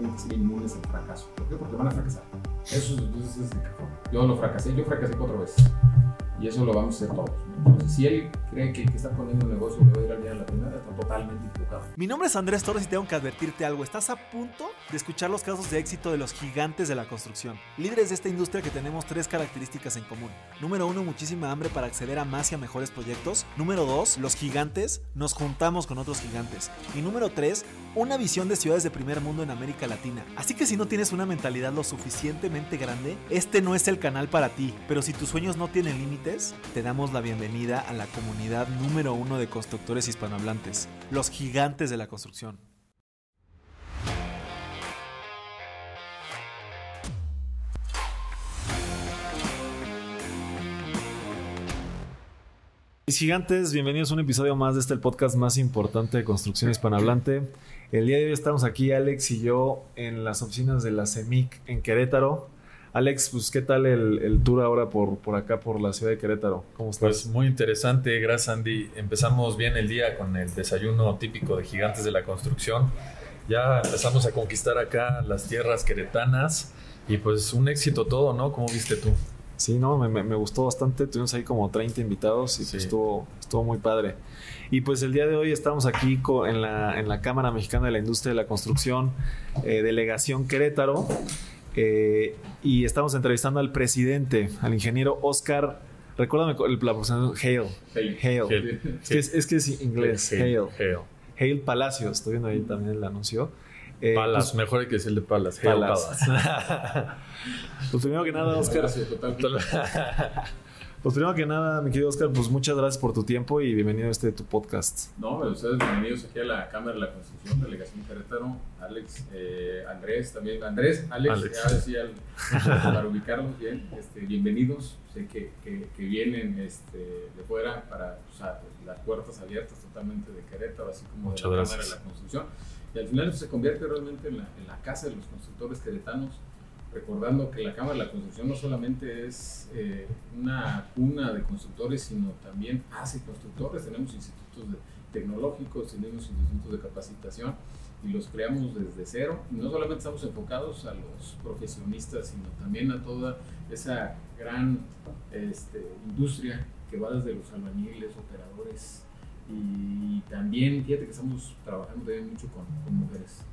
que ser inmunes al fracaso. ¿Por qué? Porque van a fracasar. Eso es, eso es de cajón. Yo lo fracasé, yo fracasé cuatro veces. Y eso lo vamos a hacer todos. Entonces, si él cree que, está poniendo un negocio le va a ir al día de la primera, está totalmente equivocado. Mi nombre es Andrés Torres y tengo que advertirte algo. Estás a punto de escuchar los casos de éxito de los gigantes de la construcción. Líderes de esta industria que tenemos tres características en común. Número uno, muchísima hambre para acceder a más y a mejores proyectos. Número dos, los gigantes nos juntamos con otros gigantes. Y número tres, una visión de ciudades de primer mundo en América Latina. Así que si no tienes una mentalidad lo suficientemente grande, este no es el canal para ti. Pero si tus sueños no tienen te damos la bienvenida a la comunidad número uno de constructores hispanohablantes, los gigantes de la construcción. Mis gigantes, bienvenidos a un episodio más de este el podcast más importante de construcción hispanohablante. El día de hoy estamos aquí, Alex y yo, en las oficinas de la CEMIC en Querétaro. Alex, pues, ¿qué tal el, el tour ahora por, por acá, por la ciudad de Querétaro? ¿Cómo estás? Pues muy interesante, gracias Andy. Empezamos bien el día con el desayuno típico de gigantes de la construcción. Ya empezamos a conquistar acá las tierras queretanas y pues un éxito todo, ¿no? ¿Cómo viste tú? Sí, no, me, me- gustó bastante. Tuvimos ahí como 30 invitados y Sí. pues estuvo, estuvo muy padre. Y pues el día de hoy estamos aquí en, la, en la Cámara Mexicana de la Industria de la Construcción, eh, Delegación Querétaro, eh, y estamos entrevistando al presidente, al ingeniero Oscar. Recuérdame cu- la pronunciación, Hale. Hale. Hale. Hale. Es, que es, es que es inglés, Hale. Hale. Hale Palacios, estoy viendo ahí también el anuncio. Eh, Palas, pues, mejor hay que decirle Palas. Hale Palas. pues primero que nada, Oscar, Gracias, totalmente. Pues primero que nada, mi querido Oscar, pues muchas gracias por tu tiempo y bienvenido a este tu podcast. No, pero ustedes bienvenidos aquí a la Cámara de la Construcción, Delegación Querétaro. Alex, eh, Andrés también. Andrés, Alex, Alex. ya decía el- para ubicarlos bien. Este, bienvenidos. Sé que, que, que vienen este, de fuera para o sea, las puertas abiertas totalmente de Querétaro, así como Muchas de la gracias. Cámara de la Construcción. Y al final eso se convierte realmente en la, en la casa de los constructores queretanos recordando que la Cámara de la Construcción no solamente es eh, una cuna de constructores, sino también hace constructores. Tenemos institutos tecnológicos, tenemos institutos de capacitación y los creamos desde cero. No solamente estamos enfocados a los profesionistas, sino también a toda esa gran este, industria que va desde los albañiles, operadores y también, fíjate que estamos trabajando también mucho con mujeres.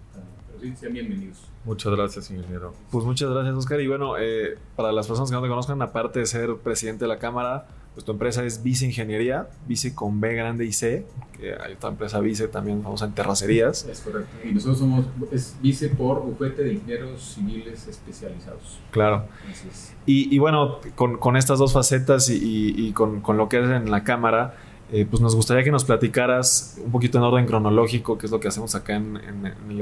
Sí, sean bienvenidos. Muchas gracias, ingeniero. Pues muchas gracias, Oscar. Y bueno, eh, para las personas que no te conozcan, aparte de ser presidente de la Cámara, pues tu empresa es Vice Ingeniería, Vice con B grande y C, que hay otra empresa Vice también famosa en terracerías. Es correcto. Y nosotros somos, es vice por bufete de ingenieros civiles especializados. Claro. Así es. Y, y bueno, con, con estas dos facetas y, y- y con, con lo que haces en la Cámara, eh, pues nos gustaría que nos platicaras un poquito en orden cronológico, que es lo que hacemos acá en, en- en el, en-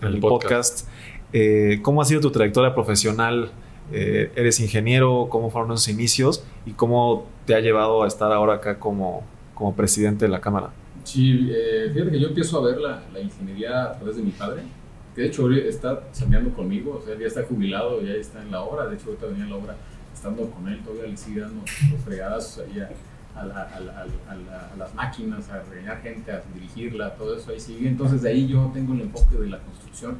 en El el podcast. podcast. Eh, ¿Cómo ha sido tu trayectoria profesional? Eh, ¿Eres ingeniero? ¿Cómo fueron esos inicios? ¿Y cómo te ha llevado a estar ahora acá como, como presidente de la Cámara? Sí, eh, fíjate que yo empiezo a ver la, la ingeniería a través de mi padre, que de hecho está chambeando conmigo, o sea, ya está jubilado, ya está en la obra, de hecho ahorita venía en la obra estando con él, todavía le sigue dando los fregadazos ahí a, a la- a la- a la- a las máquinas, a regañar gente, a dirigirla, todo eso ahí sigue. Entonces de ahí yo tengo el enfoque de la construcción.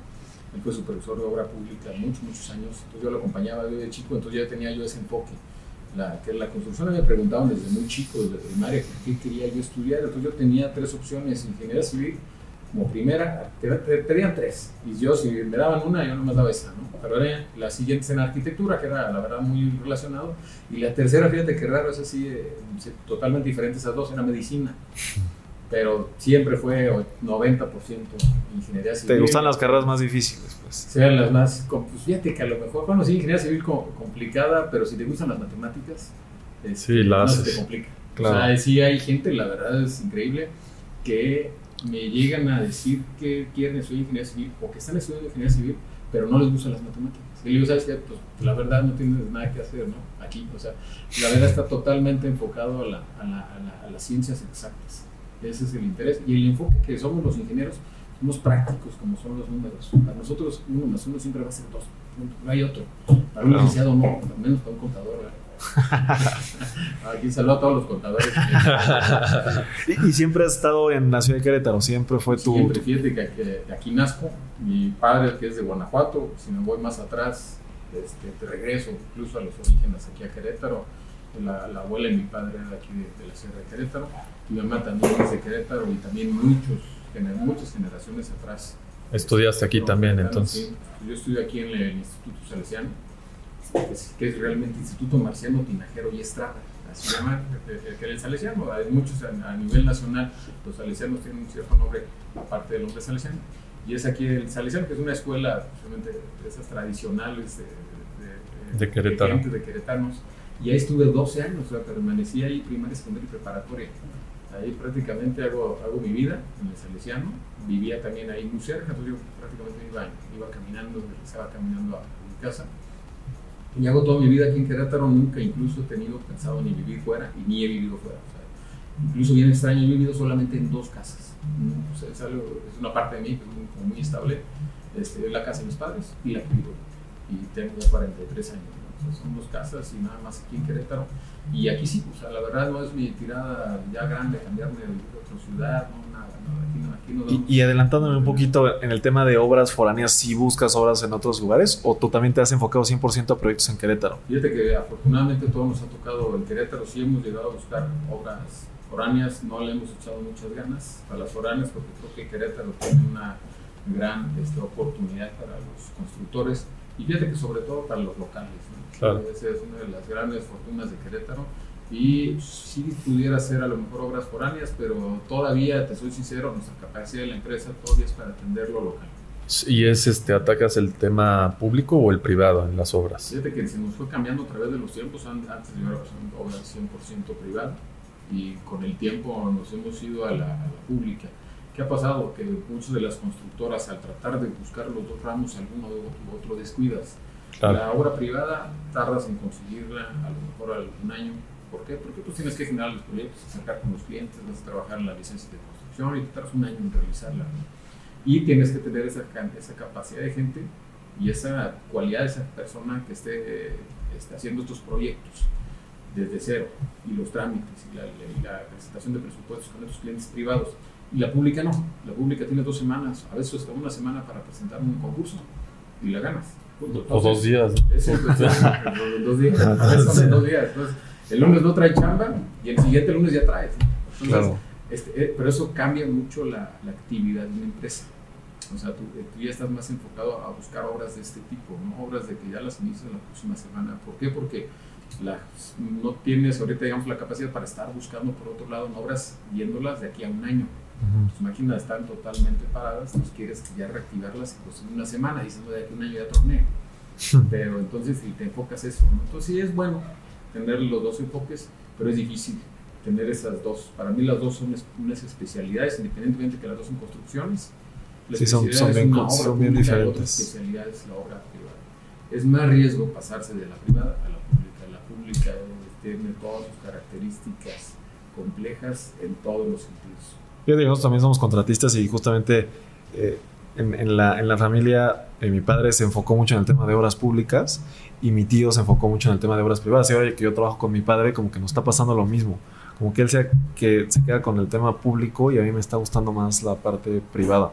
Él fue supervisor de obra pública muchos, muchos años, entonces yo lo acompañaba yo de chico, entonces ya tenía yo ese enfoque. La, que la construcción me preguntaban desde muy chico, desde primaria, qué quería yo estudiar. Entonces yo tenía tres opciones, ingeniería civil como primera, te, tres. Y yo si me daban una, yo no me daba esa, ¿no? Pero era la siguiente en arquitectura, que era la verdad muy relacionado. Y la tercera, fíjate que raro, es así, eh, totalmente diferente esas dos, era medicina. Pero siempre fue 90% ingeniería civil. ¿Te gustan las carreras más difíciles? Pues? sean las más, pues fíjate que a lo mejor, bueno, sí, ingeniería civil co- complicada, pero si te gustan las matemáticas, este, Sí, la no se te complica. Claro. O sea, sí hay gente, la verdad es increíble, que me llegan a decir que quieren estudiar ingeniería civil o que están estudiando ingeniería civil, pero no les gustan las matemáticas. Y le digo, ¿sabes qué? Pues la verdad no tienes nada que hacer, ¿no? Aquí, o sea, la verdad está totalmente enfocado a, la- a la- a la- a las ciencias exactas. Ese es el interés. Y el enfoque que somos los ingenieros, somos prácticos como son los números. Para nosotros, uno más uno siempre va a ser dos. No hay otro. Para un licenciado no, al menos para un contador. Aquí saludo a todos los contadores. ¿Y, siempre has estado en la ciudad de Querétaro? ¿Siempre fue tu...? Siempre, fíjate que, aquí nazco. Mi padre, que es de Guanajuato, si me voy más atrás, este, te regreso incluso a los orígenes aquí a Querétaro. La, abuela y mi padre eran aquí de, la Sierra de Querétaro. Mi mamá también es de Querétaro y también muchos, muchas generaciones atrás. ¿Estudiaste aquí también entonces? Sí, yo estudié aquí en el Instituto Salesiano que es, realmente Instituto Marciano Tinajero y Estrada, así se llama que el salesiano. Hay muchos a, nivel nacional, los salesianos tienen un cierto nombre aparte del nombre salesiano. Y es aquí el salesiano, que es una escuela de esas tradicionales de, de, de, Querétaro. de, queretanos. Y ahí estuve 12 años, o sea, permanecí ahí primaria, secundaria y preparatoria. Ahí prácticamente hago, hago mi vida en el Salesiano. Vivía también ahí muy cerca, entonces yo prácticamente iba, iba caminando, estaba caminando a mi casa y hago toda mi vida aquí en Querétaro, nunca incluso he tenido pensado ni vivir fuera y ni he vivido fuera. incluso bien extraño, he vivido solamente en dos casas. es, una parte de mí que es muy, muy estable. Este, la casa de mis padres y la que vivo. Y tengo ya 43 años. son dos casas y nada más aquí en Querétaro. Y aquí sí, o sea, la verdad no es mi tirada ya grande cambiarme de otra ciudad, no, nada, y, adelantándome un poquito en el tema de obras foráneas, ¿si buscas obras en otros lugares o tú también te has enfocado 100% a proyectos en Querétaro? Fíjate que afortunadamente todo nos ha tocado en Querétaro, sí hemos llegado a buscar obras foráneas, no le hemos echado muchas ganas a las foráneas porque creo que Querétaro tiene una gran este, oportunidad para los constructores y fíjate que sobre todo para los locales. Claro. Esa es una de las grandes fortunas de Querétaro y sí pudiera hacer a lo mejor obras foráneas, pero todavía, te soy sincero, nuestra capacidad de la empresa todavía es para atender lo local. ¿Y es este, atacas el tema público o el privado en las obras? Fíjate que se nos fue cambiando a través de los tiempos, antes era obras 100% privada y con el tiempo nos hemos ido a la, pública. ¿Qué ha pasado? Que muchas de las constructoras al tratar de buscar los dos ramos, alguno u otro descuidas. La obra privada tardas en conseguirla a lo mejor algún año, ¿Por qué? Porque pues tienes que generar los proyectos, acercar con los clientes, vas a trabajar en la licencia de construcción y te tardas un año en realizarla. Y tienes que tener esa, esa capacidad de gente y esa cualidad de esa persona que esté, haciendo estos proyectos desde cero y los trámites y la, presentación de presupuestos con estos clientes privados. Y la pública no, la pública tiene dos semanas, a veces hasta una semana para presentar un concurso y la ganas. o dos días. Eso, dos días. dos días. El lunes no trae chamba y el siguiente lunes ya trae. claro. Este, eh, pero eso cambia mucho la, la, actividad de una empresa. O sea, tú, eh, tú, ya estás más enfocado a buscar obras de este tipo, ¿no? obras de que ya las inicias la próxima semana. ¿Por qué? Porque las, no tienes ahorita, digamos, la capacidad para estar buscando por otro lado en obras, viéndolas de aquí a un año. Tus máquinas están totalmente paradas, tú quieres ya reactivarlas pues, en una semana, diciendo de aquí a un año ya torneo. Pero entonces, si te enfocas eso, ¿no? entonces sí es bueno tener los dos enfoques, pero es difícil tener esas dos. Para mí las dos son unas especialidades, independientemente que las dos son construcciones. sí, son, son, bien, son bien diferentes. La especialidad es la obra privada. Es más riesgo pasarse de la privada a la pública. La pública tiene todas sus características complejas en todos los sentidos. Yo digamos, también somos contratistas y justamente eh, en, la, en la familia eh, mi padre se enfocó mucho en el tema de obras públicas y mi tío se enfocó mucho en el tema de obras privadas. Y ahora que yo trabajo con mi padre, como que nos está pasando lo mismo. Como que él sea, que se queda con el tema público y a mí me está gustando más la parte privada.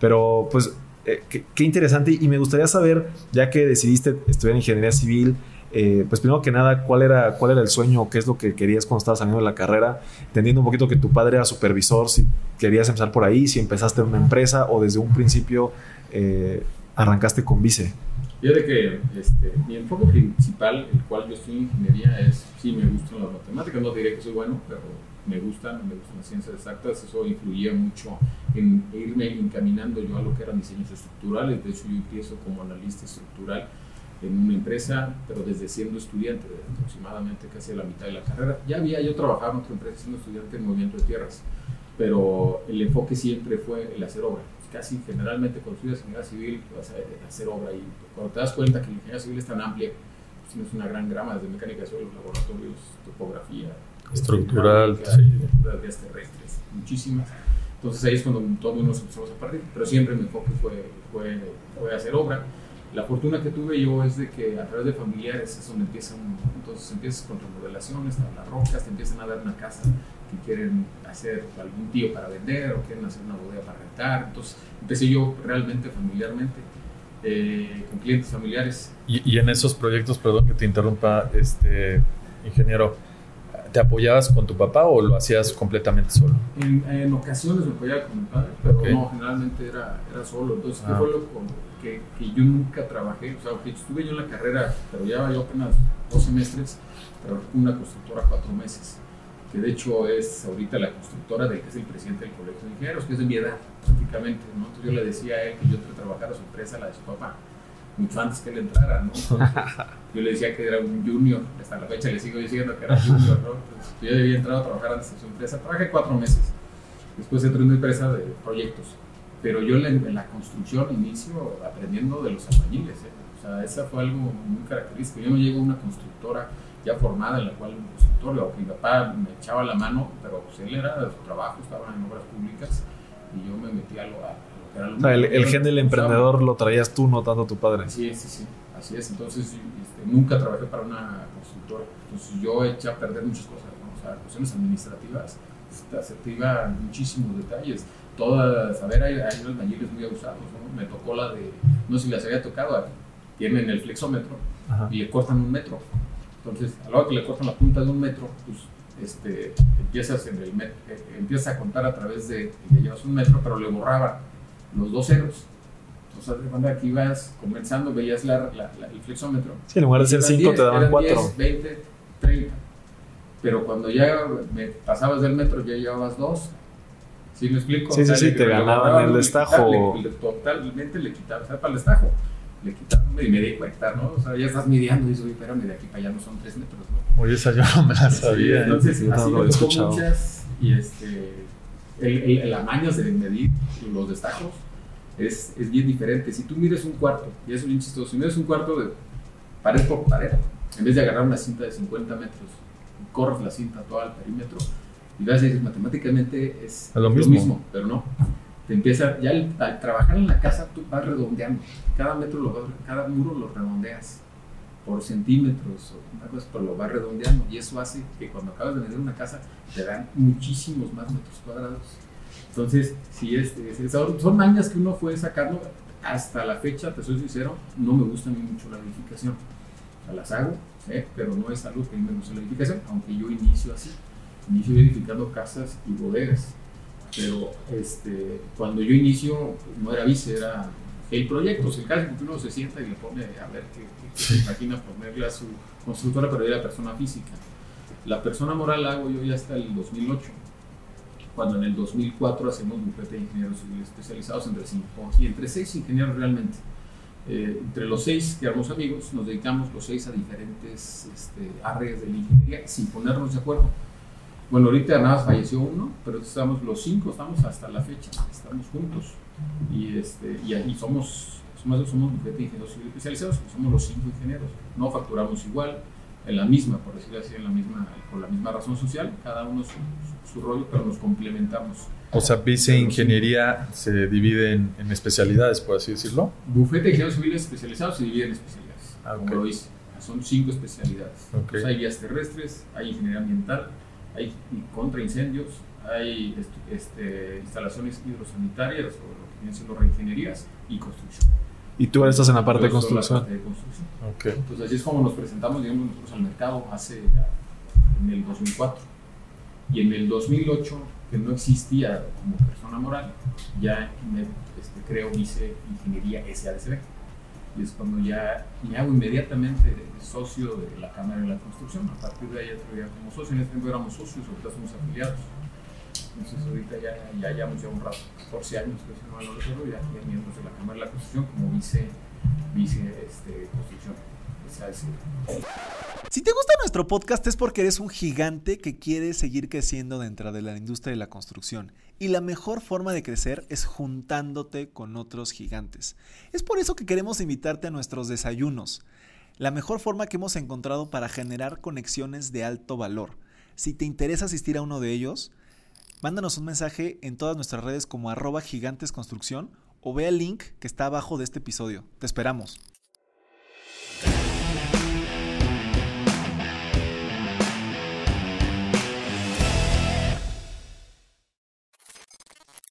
Pero pues eh, qué, interesante y me gustaría saber, ya que decidiste estudiar ingeniería civil, eh, pues primero que nada, ¿cuál era, ¿cuál era el sueño qué es lo que querías cuando estabas saliendo de la carrera? Entendiendo un poquito que tu padre era supervisor, si querías empezar por ahí, si empezaste en una empresa o desde un principio eh, arrancaste con Vice. Fíjate que este, mi enfoque principal, el cual yo estoy en ingeniería, es, sí, me gustan las matemáticas, no diré que soy bueno, pero me gustan, me gustan las ciencias exactas, eso influía mucho en irme encaminando yo a lo que eran diseños estructurales, de hecho yo empiezo como analista estructural en una empresa, pero desde siendo estudiante, aproximadamente casi a la mitad de la carrera. Ya había yo trabajado en otra empresa siendo estudiante en movimiento de tierras, pero el enfoque siempre fue el hacer obra. Casi generalmente cuando estudias ingeniería civil vas a hacer obra y cuando te das cuenta que la ingeniería civil es tan amplia, pues tienes una gran grama desde mecánica de suelos, laboratorios, topografía, estructural, vías terrestres, muchísimas. Entonces ahí es cuando todos nos empezamos a partir, pero siempre mi enfoque fue, fue, fue hacer obra La fortuna que tuve yo es de que a través de familiares es donde empiezan, entonces empiezas con remodelaciones, las rocas, te empiezan a dar una casa que quieren hacer algún tío para vender o quieren hacer una bodega para rentar. Entonces empecé yo realmente familiarmente, eh, con clientes familiares. Y, y, en esos proyectos, perdón que te interrumpa, este ingeniero, ¿te apoyabas con tu papá o lo hacías completamente solo? En, en ocasiones me apoyaba con mi padre, pero no, generalmente era, era solo. Entonces, ¿qué ah. fue lo que, que, yo nunca trabajé? O sea, que estuve yo en la carrera, pero ya yo apenas dos semestres, trabajé con una constructora cuatro meses que de hecho es ahorita la constructora del que es el presidente del Colegio de Ingenieros, que es de mi edad prácticamente, ¿no? Entonces yo le decía a él que yo trabajara a su empresa, la de su papá, mucho antes que él entrara, ¿no? yo le decía que era un junior, hasta la fecha le sigo diciendo que era junior, ¿no? Entonces, yo ya había entrado a trabajar antes en su empresa, trabajé cuatro meses, después entré en una empresa de proyectos, pero yo en la construcción inicio aprendiendo de los albañiles, ¿eh? o sea, esa fue algo muy característico, yo no llego a una constructora ya formada en la cual un consultorio, mi papá me echaba la mano, pero pues él era de su trabajo, estaba en obras públicas y yo me metí a lo, que era lo o sea, el, el, gen del emprendedor lo traías tú, no tanto tu padre. Sí, sí, sí, así es. Entonces, este, nunca trabajé para una constructora. Entonces, yo eché a perder muchas cosas, ¿no? o sea, cuestiones administrativas, se te iban muchísimos detalles. Todas, a ver, hay, hay albañiles muy abusados, ¿no? Me tocó la de, no sé si las había tocado, tienen el flexómetro y le cortan un metro entonces, a la hora que le cortan la punta de un metro, pues este, empiezas, en el eh, empiezas a contar a través de que llevas un metro, pero le borraba los dos ceros. Entonces, de manera que ibas comenzando, veías la, el flexómetro. Sí, en lugar de ser 5 te daban 4. 20, 30. Pero cuando ya me pasabas del metro, ya llevabas 2. ¿Sí me explico? Sí, sí, sí, te ganaban el destajo. totalmente le quitabas, para el destajo le quitaron y me di cuenta, ¿no? O sea, ya estás midiendo y dices, espérame, de aquí para allá no son tres metros, ¿no? Oye, esa yo no me la sabía. entonces, así me tocó muchas y este, el, el, el, amaño de medir los destacos es, es bien diferente. Si tú mides un cuarto, y eso es bien chistoso, si mides un cuarto de pared por pared, en vez de agarrar una cinta de 50 metros, corres la cinta todo al perímetro, y vas a decir, matemáticamente es, lo, mismo. lo mismo, pero no te empieza, ya al, trabajar en la casa tú vas redondeando, cada metro, lo cada muro lo redondeas por centímetros o una cosa, pero lo vas redondeando. Y eso hace que cuando acabas de vender una casa te dan muchísimos más metros cuadrados. Entonces, si es, son, son mañas que uno fue sacando, hasta la fecha, te soy sincero, no me gusta a mí mucho la edificación. O sea, las hago, pero no es algo que a mí me gusta la edificación, aunque yo inicio así, inicio edificando casas y bodegas. Pero este, cuando yo inicio, no era vice, era el proyecto. el caso que uno se sienta y le pone a ver qué, se imagina ponerle a su constructora, pero era persona física. La persona moral la hago yo ya hasta el 2008, cuando en el 2004 hacemos bufete de ingenieros civiles especializados entre cinco y entre seis ingenieros realmente. Eh, entre los seis que éramos amigos, nos dedicamos los seis a diferentes este, de la ingeniería sin ponernos de acuerdo bueno, ahorita nada falleció uno, pero estamos los cinco, estamos hasta la fecha, estamos juntos. Y, este, y, y somos, somos, somos bufete de ingenieros especializados, somos los cinco ingenieros. No facturamos igual, en la misma, por decirlo así, en la misma, por la misma razón social, cada uno su, su, rollo, pero nos complementamos. O sea, Vice Ingeniería se divide en, en, especialidades, por así decirlo. Bufete de Ingenieros Civiles especializados se divide en especialidades, ah, como lo dice. Son cinco especialidades. Okay. hay vías terrestres, hay ingeniería ambiental, hay contra incendios, hay este, instalaciones hidrosanitarias o lo que vienen siendo reingenierías y construcción. Y tú estás en la parte de construcción. La parte de construcción. Okay. Entonces así es como nos presentamos, digamos, nosotros al mercado hace en el 2004. Y en el 2008, que no existía como persona moral, ya me este, creo Vice Ingeniería SADCB y es cuando ya me hago inmediatamente socio de la Cámara de la Construcción. A partir de ahí ya como socio, en ese tiempo éramos socios, ahorita somos afiliados. Entonces ahorita ya, un rato, 14 años, si no mal no ya, miembros de la Cámara de la Construcción como vice, vice este. Si te gusta nuestro podcast es porque eres un gigante que quiere seguir creciendo dentro de la industria de la construcción. Y la mejor forma de crecer es juntándote con otros gigantes. Es por eso que queremos invitarte a nuestros desayunos. La mejor forma que hemos encontrado para generar conexiones de alto valor. Si te interesa asistir a uno de ellos, Mándanos un mensaje en todas nuestras redes como arroba gigantesconstrucción o ve el link que está abajo de este episodio. Te esperamos.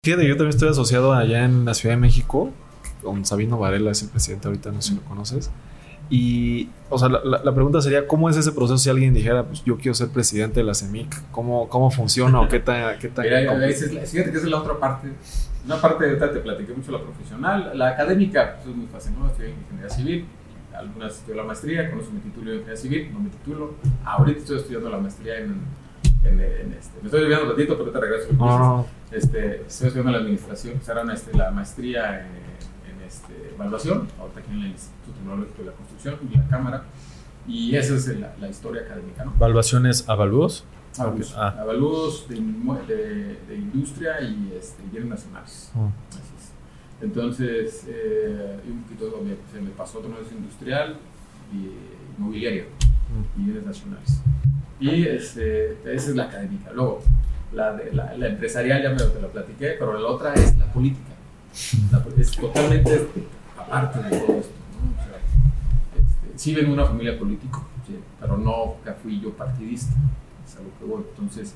Fíjate, yo también estoy asociado allá en la Ciudad de México con Sabino Varela, es el presidente ahorita, no sé si lo conoces. Y, o sea, la, pregunta sería, ¿cómo es ese proceso si alguien dijera, pues yo quiero ser presidente de la CEMIC? ¿Cómo, cómo funciona o qué tan... Qué tan fíjate que esa es la otra parte. Una parte, de te platiqué mucho la profesional. La académica, pues es muy fácil, ¿no? Estoy en ingeniería civil, algunas estudio la maestría, conozco mi título de ingeniería civil, no me titulo. Ahorita estoy estudiando la maestría en, en, este. Me estoy desviando un ratito, pero te regreso. Este, estoy estudiando la administración, será este, la maestría en, evaluación, ahorita aquí en el Instituto Tecnológico de la Construcción y la Cámara. Y esa es la, la historia académica, ¿no? ¿Evaluaciones avalúos? Avalúos, ah. avalúos de, de, de, industria y este, bienes nacionales. Oh. Entonces, eh, un poquito me, se me pasó otro negocio industrial y inmobiliario mm. y bienes nacionales. Y este, esa es la académica. Luego, la, de, la, la, empresarial ya me te la platiqué, pero la otra es la política. es totalmente aparte de todo esto. ¿no? O sea, este, sí vengo de una familia política, ¿sí? pero no fui yo partidista. Es algo que voy. Entonces,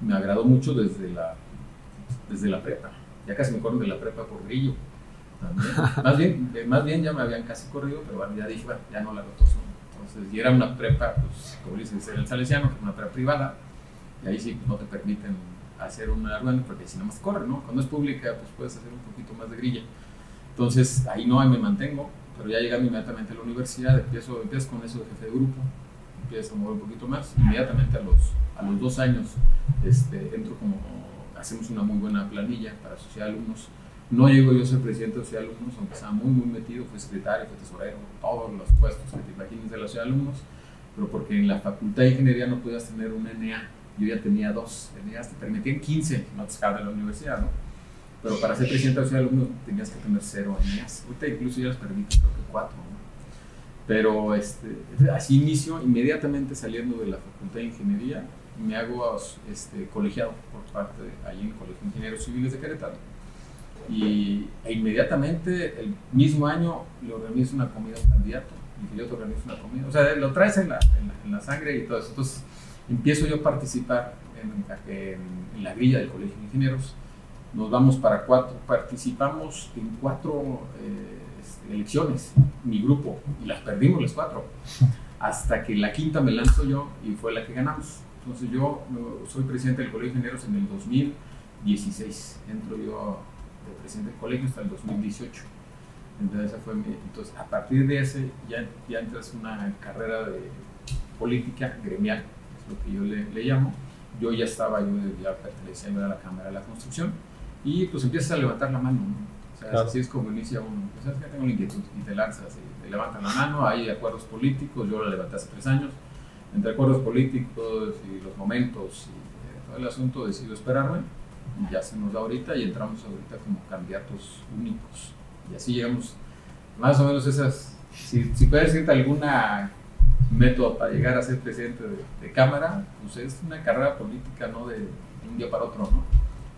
me agradó mucho desde la, desde la prepa ya casi me corren de la prepa por grillo. más, bien, más bien ya me habían casi corrido, pero bueno, ya dije, bueno, ya no la roto. Entonces, y era una prepa, pues, como dicen, ser el Salesiano, que es una prepa privada, y ahí sí no te permiten hacer una rueda porque si nada más corre, ¿no? Cuando es pública, pues puedes hacer un poquito más de grilla. Entonces, ahí no, me mantengo, pero ya llegando inmediatamente a la universidad, empiezo, empiezo con eso de jefe de grupo, empiezo a mover un poquito más, inmediatamente a los, a los dos años este, entro como hacemos una muy buena planilla para sociedad alumnos. No llego yo a ser presidente de sociedad alumnos, aunque estaba muy, muy metido, fue secretario, fue tesorero, todos los puestos que te imagines de la sociedad alumnos, pero porque en la facultad de ingeniería no podías tener un NA, yo ya tenía dos NAs, te permitían 15, no te de la universidad, ¿no? Pero para ser presidente de la sociedad de alumnos tenías que tener cero NAs, ahorita incluso ya les permiten creo que cuatro, ¿no? Pero este, así inicio, inmediatamente saliendo de la facultad de ingeniería, me hago este, colegiado por parte de ahí en el Colegio de Ingenieros Civiles de Querétaro. Y e inmediatamente, el mismo año, le organizo una comida a un candidato y yo te organizo una comida. O sea, lo traes en la, en la, sangre y todo eso. Entonces, empiezo yo a participar en, en, la grilla del Colegio de Ingenieros. Nos vamos para cuatro, participamos en cuatro eh, elecciones, mi grupo, y las perdimos las cuatro. Hasta que la quinta me lanzo yo y fue la que ganamos. Entonces yo soy presidente del Colegio de Ingenieros en el 2016. Entro yo de presidente del colegio hasta el 2018. Entonces, fue entonces a partir de ese ya, ya entras una carrera de política gremial, es lo que yo le, le llamo. Yo ya estaba, yo ya pertenecía a la Cámara de la Construcción y pues empiezas a levantar la mano. O sea, así es como inicia uno. Pues, ¿sabes que Tengo la inquietud y te lanzas, y te levantan la mano, hay acuerdos políticos, yo la levanté hace tres años entre acuerdos políticos y los momentos y eh, todo el asunto, decido esperarme. Y ya se nos da ahorita y entramos ahorita como candidatos únicos. Y así llegamos, más o menos esas, si, si puedes decirte alguna método para llegar a ser presidente de, Cámara, pues es una carrera política, no de, un día para otro, ¿no?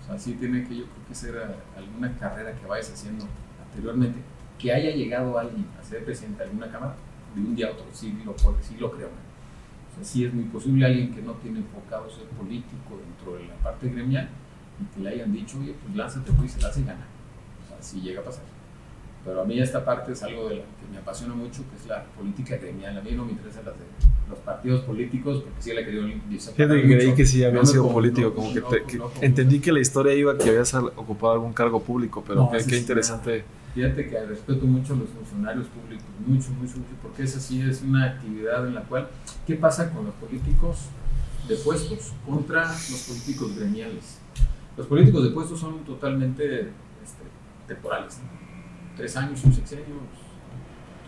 O sea, sí tiene que yo creo que ser alguna carrera que vayas haciendo anteriormente, que haya llegado alguien a ser presidente de alguna Cámara, de un día a otro, sí lo, sí lo creo. Sí es muy posible alguien que no tiene enfocado ser político dentro de la parte gremial y que le hayan dicho, oye, pues lánzate pues, y se la hace y gana. O sea, sí llega a pasar. Pero a mí esta parte es algo de que me apasiona mucho, que es la política gremial. A mí no me interesa las de los partidos políticos, porque sí la querido Fíjate que creí que sí había sido político, como que, entendí que la historia iba que habías ocupado algún cargo público, pero qué, interesante. Fíjate que respeto mucho a los funcionarios públicos, mucho, mucho, mucho, porque esa sí es una actividad en la cual, ¿qué pasa con los políticos de puestos contra los políticos gremiales? Los políticos de puestos son totalmente este, temporales, tres años, un sexenio,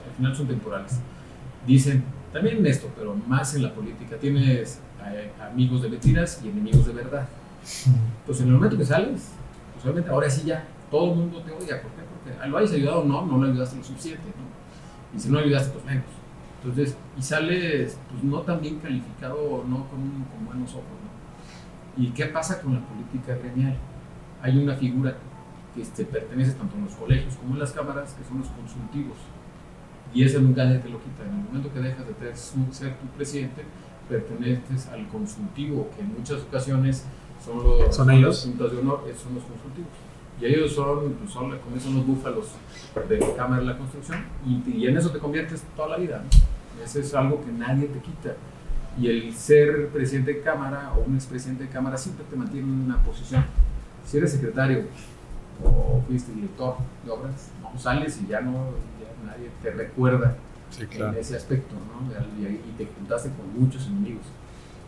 al final son temporales. Dicen, también en esto, pero más en la política, tienes amigos de mentiras y enemigos de verdad. Entonces, en el momento que sales, pues obviamente ahora sí ya todo el mundo te odia. ¿Por qué? Porque lo hayas ayudado o no, no lo ayudaste lo suficiente. ¿no? Y si no ayudaste, pues menos. Entonces, y sales pues, no tan bien calificado, no con, con buenos ojos. ¿no? ¿Y qué pasa con la política gremial? Hay una figura que este, pertenece tanto en los colegios como en las cámaras, que son los consultivos. Y ese nunca te lo quita. En el momento que dejas de ser tu presidente, perteneces al consultivo, que en muchas ocasiones son los, ¿Son ellos? de honor, son los consultivos. Y ellos son, pues, son como son los búfalos de cámara de la construcción y, y, en eso te conviertes toda la vida. ¿no? Eso es algo que nadie te quita. Y el ser presidente de cámara o un expresidente de cámara siempre te mantiene en una posición. Si eres secretario o fuiste director de obras, no sales y ya no nadie te recuerda Sí, claro. en ese aspecto, ¿no? Y, y te juntaste con muchos enemigos.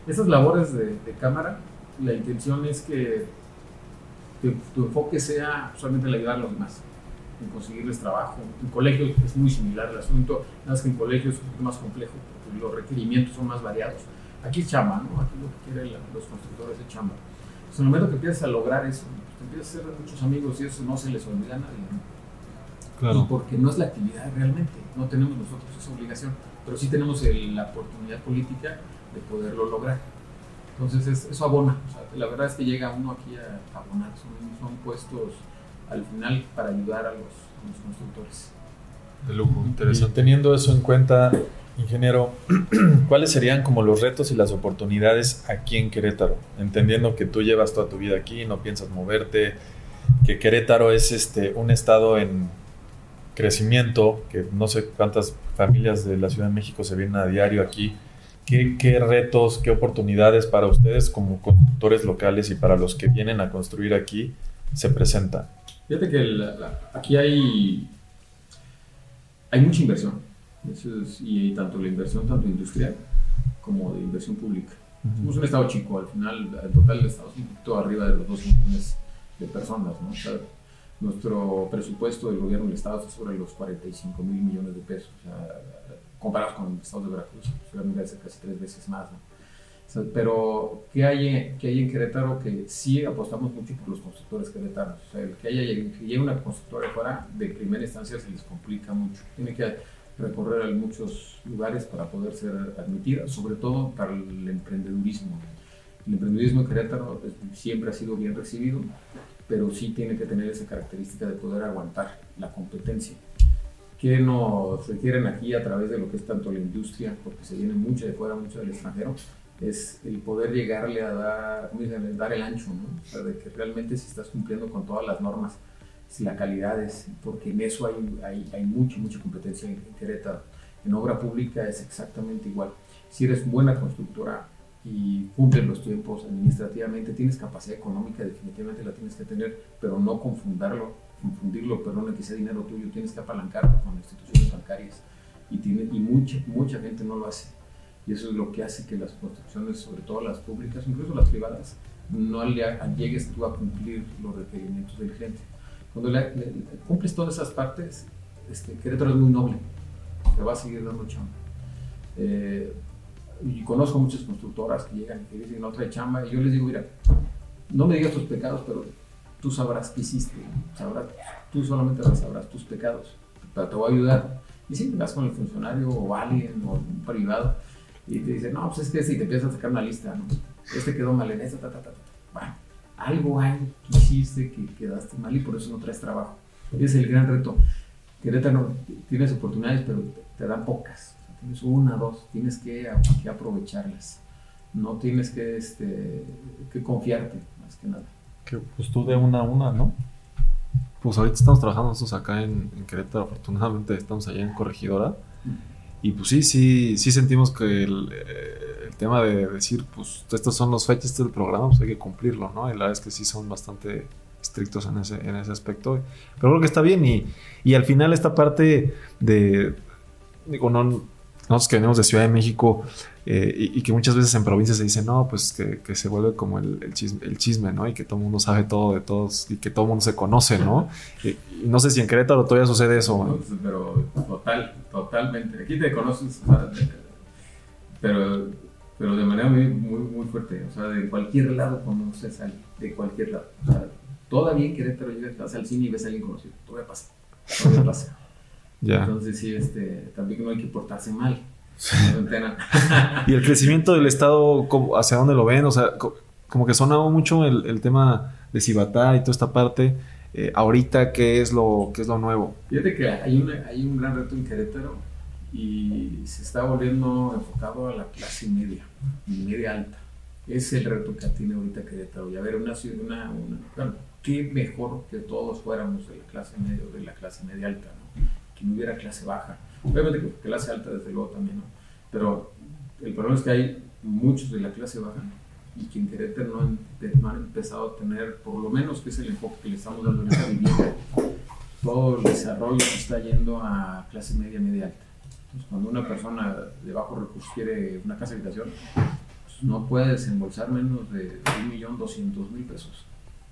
Esas labores de, de cámara, la intención es que tu, tu enfoque sea solamente el ayudar a los demás, en conseguirles trabajo. En colegios es muy similar el asunto, nada más que en colegios es un poquito más complejo, porque los requerimientos son más variados. Aquí es chamba, ¿no? Aquí lo que quieren los constructores es chamba. Pues en el momento que empiezas a lograr eso, pues te empiezas a hacer muchos amigos y eso no se les olvida a nadie, ¿no? Claro. Y porque no es la actividad realmente, no tenemos nosotros esa obligación, pero sí tenemos el- la oportunidad política de poderlo lograr. Entonces es- eso abona, o sea, la verdad es que llega uno aquí a abonar, son, son puestos al final para ayudar a los, a los constructores. De lujo, interesante. Teniendo eso en cuenta, ingeniero, ¿cuáles serían como los retos y las oportunidades aquí en Querétaro? Entendiendo que tú llevas toda tu vida aquí, no piensas moverte, que Querétaro es este un estado en crecimiento, que no sé cuántas familias de la Ciudad de México se vienen a diario aquí. ¿Qué, qué retos, qué oportunidades para ustedes como constructores locales y para los que vienen a construir aquí se presentan? Fíjate que la- la- aquí hay, hay mucha inversión, Eso es- y tanto la inversión tanto industrial como de inversión pública. Somos un estado chico, al final, el total del estado es un poquito arriba de los 2 millones de personas, ¿no? O sea, nuestro presupuesto del gobierno del estado está sobre los 45 mil millones de pesos, o sea, comparados con el estado de Veracruz, seguramente es casi tres veces más, ¿no? O sea, pero, ¿qué hay, ¿qué hay en Querétaro que sí apostamos mucho por los constructores queretanos? O sea, el que haya que llegue una constructora fuera, de primera instancia se les complica mucho. Tiene que recorrer muchos lugares para poder ser admitida, sobre todo para el emprendedurismo. El emprendedurismo en Querétaro eh, siempre ha sido bien recibido, pero sí tiene que tener esa característica de poder aguantar la competencia. ¿Qué nos requieren aquí a través de lo que es tanto la industria, porque se viene mucho de fuera, mucho del extranjero? Es el poder llegarle a dar, dar el ancho, ¿no? O sea, de que realmente si estás cumpliendo con todas las normas, si la calidad es, porque en eso hay, hay, hay mucha, mucha competencia en, en Querétaro. En obra pública es exactamente igual. Si eres buena constructora y cumples los tiempos administrativamente, tienes capacidad económica, definitivamente la tienes que tener, pero no confundarlo, confundirlo, perdón, que sea dinero tuyo, tienes que apalancarte con instituciones bancarias y, tiene, y mucha, mucha gente no lo hace. Y eso es lo que hace que las construcciones, sobre todo las públicas, incluso las privadas, no le, llegues tú a cumplir los requerimientos del cliente. Cuando le, le, cumples todas esas partes, este, Querétaro es muy noble, te va a seguir dando chamba. Eh, y conozco muchas constructoras que llegan y dicen no trae chamba, y yo les digo, mira, no me digas tus pecados, pero tú sabrás qué hiciste, sabrás, tú solamente sabrás tus pecados, pero te voy a ayudar. Y si vas con el funcionario o alguien o un privado y te dice, no, pues es que si te empiezas a sacar una lista, ¿no? este quedó mal en esta, ta, ta, ta, ta. Bueno, algo hay que hiciste que quedaste mal y por eso no traes trabajo. Ese es el gran reto. Querétaro tienes oportunidades, pero te dan pocas. Tienes una, dos, tienes que, que, aprovecharlas. No tienes que, este, que confiarte, más que nada. Que pues tú de una a una, ¿no? Pues ahorita estamos trabajando nosotros acá en, en Querétaro, afortunadamente estamos allá en Corregidora. Y pues sí, sí, sí sentimos que el, eh, el, tema de decir, pues estas son las fechas del programa, pues hay que cumplirlo, ¿no? Y la verdad es que sí son bastante estrictos en ese, en ese aspecto. Pero creo que está bien y, y al final esta parte de, digo, no, nosotros que venimos de Ciudad de México eh, y, y, que muchas veces en provincias se dice, no, pues que, que se vuelve como el, el, chisme, el, chisme, ¿no? Y que todo el mundo sabe todo de todos y que todo el mundo se conoce, ¿no? Y, y no sé si en Querétaro todavía sucede eso. No, pero total, totalmente. Aquí te conoces, o sea, pero, pero de manera muy, muy, muy fuerte. O sea, de cualquier lado conoces a alguien, de cualquier lado. O sea, todavía en Querétaro llegas, vas al cine y ves a alguien conocido. Todavía pasa. Todavía pasa. Ya. Entonces, sí, este, también no hay que portarse mal. y el crecimiento del Estado, ¿hacia dónde lo ven? O sea, como que sonaba mucho el, el tema de Cibatá y toda esta parte. Eh, ahorita, ¿qué es, lo, ¿qué es lo nuevo? Fíjate que hay, una, hay un gran reto en Querétaro y se está volviendo enfocado a la clase media y media alta. Es el reto que tiene ahorita Querétaro. Y a ver, una ciudad, una, una, bueno, qué mejor que todos fuéramos de la clase media o de la clase media alta, ¿no? No hubiera clase baja. Obviamente clase alta desde luego también, ¿no? pero el problema es que hay muchos de la clase baja y que en Querétaro no han, empezado a tener, por lo menos que es el enfoque que le estamos dando en esta vivienda, todo el desarrollo que está yendo a clase media, media alta. Entonces, cuando una persona de bajo recursos quiere una casa de habitación, pues no puede desembolsar menos de 1.200.000 pesos.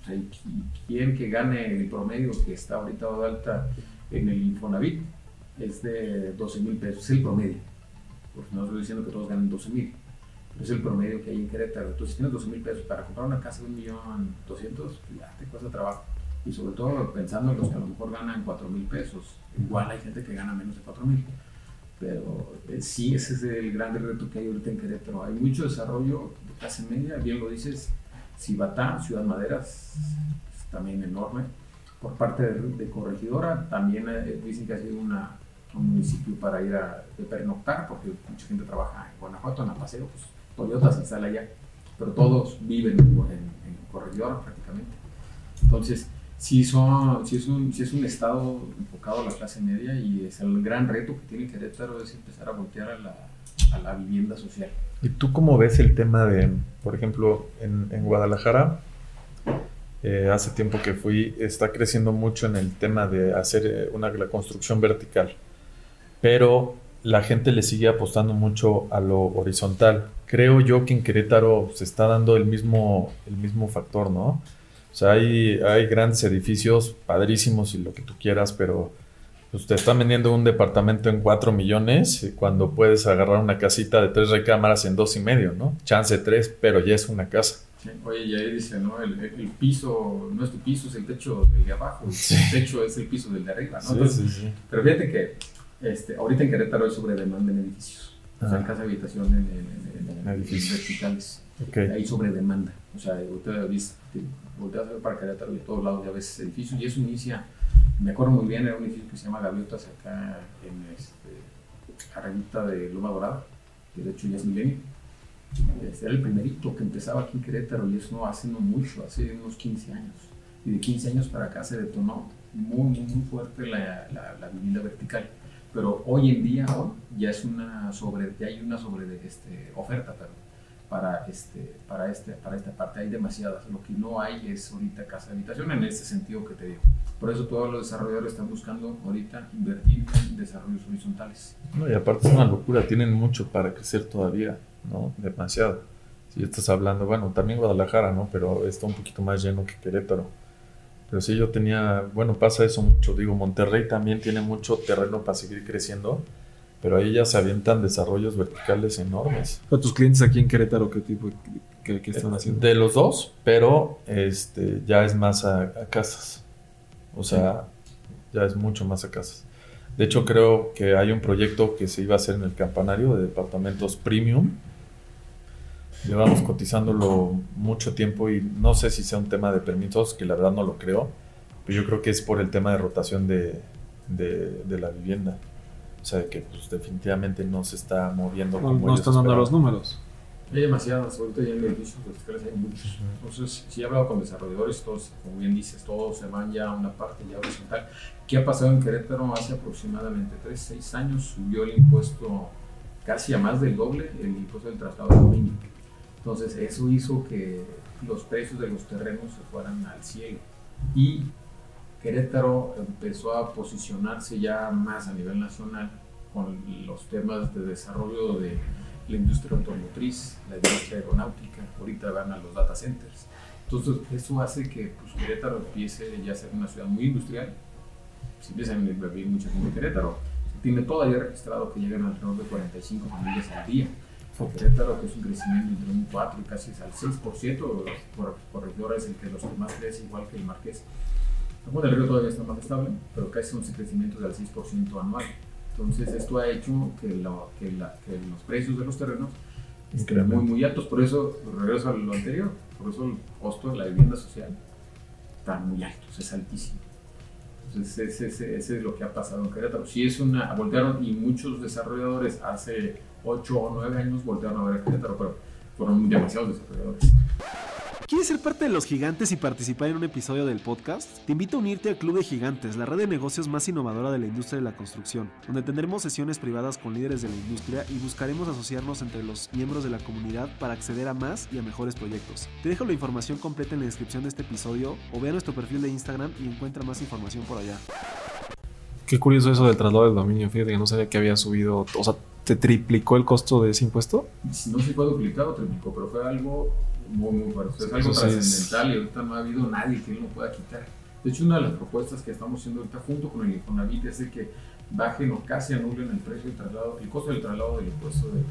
O sea, y, quien que gane el promedio que está ahorita de alta en el Infonavit es de 12.000 pesos, es el promedio. Porque no estoy diciendo que todos ganen 12.000 es el promedio que hay en Querétaro. Entonces, si tienes 12 mil pesos para comprar una casa de 1.200.000, pues ya te cuesta trabajo. Y sobre todo pensando en los que a lo mejor ganan 4 mil pesos. Igual hay gente que gana menos de 4 mil. Pero eh, sí, ese es el gran reto que hay ahorita en Querétaro. Hay mucho desarrollo de clase media, bien lo dices, Cibatá, Ciudad Maderas, también enorme. Por parte de, Corregidora, también eh, dicen que ha sido una, un municipio para ir a pernoctar, porque mucha gente trabaja en Guanajuato, en Apaseo, pues Toyota se instala allá, pero todos viven en, en Corregidora prácticamente. Entonces, sí, son, sí, es un, sí es un estado enfocado a la clase media y es el gran reto que tiene Querétaro es empezar a voltear a la, a la vivienda social. ¿Y tú cómo ves el tema de, por ejemplo, en, en Guadalajara? Eh, hace tiempo que fui, está creciendo mucho en el tema de hacer eh, una, la construcción vertical, pero la gente le sigue apostando mucho a lo horizontal. Creo yo que en Querétaro se está dando el mismo, el mismo factor, ¿no? O sea, hay, hay grandes edificios padrísimos y lo que tú quieras, pero pues te están vendiendo un departamento en 4 millones cuando puedes agarrar una casita de tres recámaras en dos y medio, ¿no? Chance tres, pero ya es una casa. Oye, y ahí dice, ¿no? El, el, piso no es tu piso, es el techo del de abajo. El techo es el piso del de arriba, ¿no? sí, sí. Pero fíjate que este, ahorita en Querétaro hay sobre demanda en edificios. O sea, en casa de habitación, en, en, edificios verticales. Hay sobre demanda. O sea, volteas a ver para Querétaro y de todos lados ya ves edificios. Y eso inicia, me acuerdo muy bien, era un edificio que se llama Gaviotas acá en este, arribita de Loma Dorada, que de hecho ya es milenio. Era el primerito que empezaba aquí en Querétaro y eso no hace no mucho, hace unos 15 años. Y de 15 años para acá se detonó muy, muy, muy fuerte la, la, la vivienda vertical. Pero hoy en día ya es una sobre ya hay una sobre este, oferta para este para este para esta parte hay demasiadas. Lo que no hay es ahorita casa de habitación en ese sentido que te digo. Por eso todos los desarrolladores están buscando ahorita invertir en desarrollos horizontales. No, y aparte es una locura tienen mucho para crecer todavía no demasiado si estás hablando bueno también Guadalajara no pero está un poquito más lleno que Querétaro pero sí, yo tenía, bueno, pasa eso mucho. Digo, Monterrey también tiene mucho terreno para seguir creciendo, pero ahí ya se avientan desarrollos verticales enormes. ¿A tus clientes aquí en Querétaro qué tipo, qué, están haciendo? De los dos, pero este, ya es más a, casas. O sea, ya es mucho más a casas. De hecho, creo que hay un proyecto que se iba a hacer en el campanario de departamentos premium, Llevamos cotizándolo mucho tiempo y no sé si sea un tema de permisos, que la verdad no lo creo, pero yo creo que es por el tema de rotación de, de, la vivienda. O sea, que pues definitivamente no se está moviendo. No, no están dando los números. Hay demasiadas, ahorita ya en edificios verticales hay muchos. Entonces, si he hablado con desarrolladores, todos, como bien dices, todos se van ya a una parte ya horizontal. ¿Qué ha pasado en Querétaro? Hace aproximadamente 3, 6 años subió el impuesto casi a más del doble, el impuesto del traslado de dominio. Entonces eso hizo que los precios de los terrenos se fueran al cielo. Y Querétaro empezó a posicionarse ya más a nivel nacional con los temas de desarrollo de la industria automotriz, la industria aeronáutica, ahorita van a los data centers. Entonces eso hace que pues, Querétaro empiece ya a ser una ciudad muy industrial, si empiezan a vivir mucha gente en Querétaro, se tiene todavía registrado que llegan alrededor de 45 familias al día Querétaro, que es un crecimiento entre un 4 y casi al 6%, por corredor es el que los que más crece, igual que el Marqués. Bueno, el río todavía está más estable, pero casi un crecimiento del 6% anual. Entonces, esto ha hecho que, que, los precios de los terrenos estén muy, muy altos. Por eso, regreso a lo anterior, por eso el costo de la vivienda social está muy alto, es altísimo. Entonces, ese, es lo que ha pasado en Querétaro. Si es una, voltearon y muchos desarrolladores hace 8 o 9 años voltearon a ver a Querétaro, pero fueron demasiados desarrolladores. ¿Quieres ser parte de los gigantes y participar en un episodio del podcast? Te invito a unirte al Club de Gigantes, la red de negocios más innovadora de la industria de la construcción, donde tendremos sesiones privadas con líderes de la industria y buscaremos asociarnos entre los miembros de la comunidad para acceder a más y a mejores proyectos. Te dejo la información completa en la descripción de este episodio o ve a nuestro perfil de Instagram y encuentra más información por allá. Qué curioso eso del traslado del dominio, fíjate que no sabía que había subido, o sea, ¿te triplicó el costo de ese impuesto? No sé si fue duplicado o triplicó, pero fue algo muy, muy fuerte. Es algo trascendental y ahorita no ha habido nadie que lo pueda quitar. De hecho, una de las propuestas que estamos haciendo ahorita junto con el Infonavit es de que bajen o casi anulen el precio del traslado, el costo del traslado del impuesto de,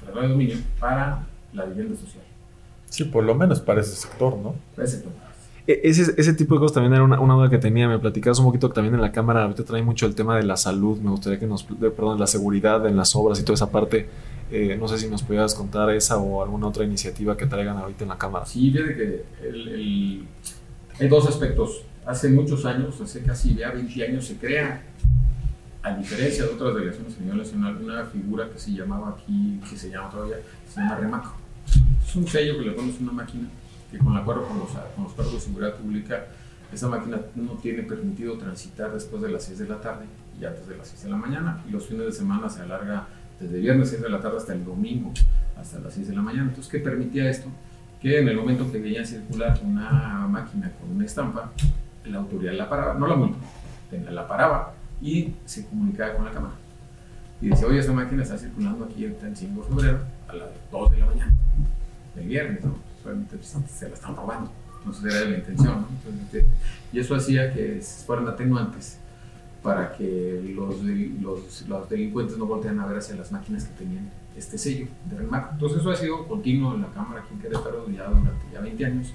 traslado de dominio para la vivienda social. Sí, por lo menos para ese sector, ¿no? Para ese sector. E, ese, ese, tipo de cosas también era una, una, duda que tenía. Me platicabas un poquito también en la cámara ahorita trae mucho el tema de la salud. Me gustaría que nos, perdón, la seguridad en las obras y toda esa parte. Eh, no sé si nos pudieras contar esa o alguna otra iniciativa que traigan ahorita en la cámara. Sí, fíjate que el, hay dos aspectos. Hace muchos años, hace casi ya 20 años, se crea, a diferencia de otras delegaciones a nivel nacional, una figura que se llamaba aquí, que se llama todavía, se llama Remaco. Es un sello que le pones una máquina que con acuerdo con los, con los cuerpos de seguridad pública, esa máquina no tiene permitido transitar después de las 6 de la tarde y antes de las 6 de la mañana. Y los fines de semana se alarga desde viernes 6 de la tarde hasta el domingo, hasta las 6 de la mañana. Entonces, ¿qué permitía esto? Que en el momento que veía circular una máquina con una estampa, la autoridad la paraba, no la multa, la paraba y se comunicaba con la cámara. Y decía, oye, esta máquina está circulando aquí el 5 de febrero a las 2 de la mañana, el viernes, ¿no? Se la están robando. Entonces era la intención. Este, y eso hacía que fueran atenuantes para que los, los, delincuentes no voltearan a ver hacia las máquinas que tenían este sello de REMAC. Entonces eso ha sido continuo en la Cámara aquí en Querétaro ya durante ya 20 años.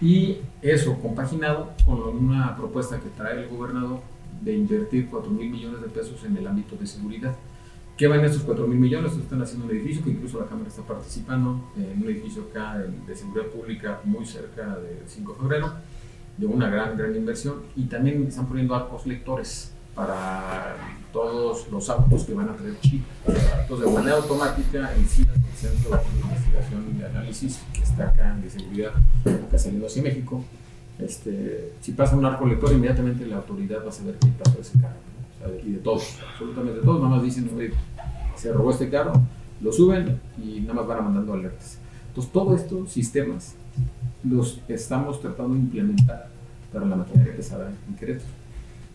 Y eso compaginado con una propuesta que trae el gobernador de invertir 4 mil millones de pesos en el ámbito de seguridad. ¿Qué van estos 4 mil millones? Están haciendo un edificio que incluso la Cámara está participando en un edificio acá de seguridad pública muy cerca de 5 de febrero, de una gran, gran inversión. Y también están poniendo arcos lectores para todos los autos que van a traer chip. Entonces, de manera automática, el CIAS, el Centro de Investigación y Análisis, que está acá de seguridad, acá saliendo hacia México, este, si pasa un arco lector, inmediatamente la autoridad va a saber qué pasó ese carro y de todos, absolutamente de todos, nada más dicen, se robó este carro, lo suben y nada más van mandando alertas. Entonces, todos estos sistemas los estamos tratando de implementar para la maquinaria pesada en Querétaro.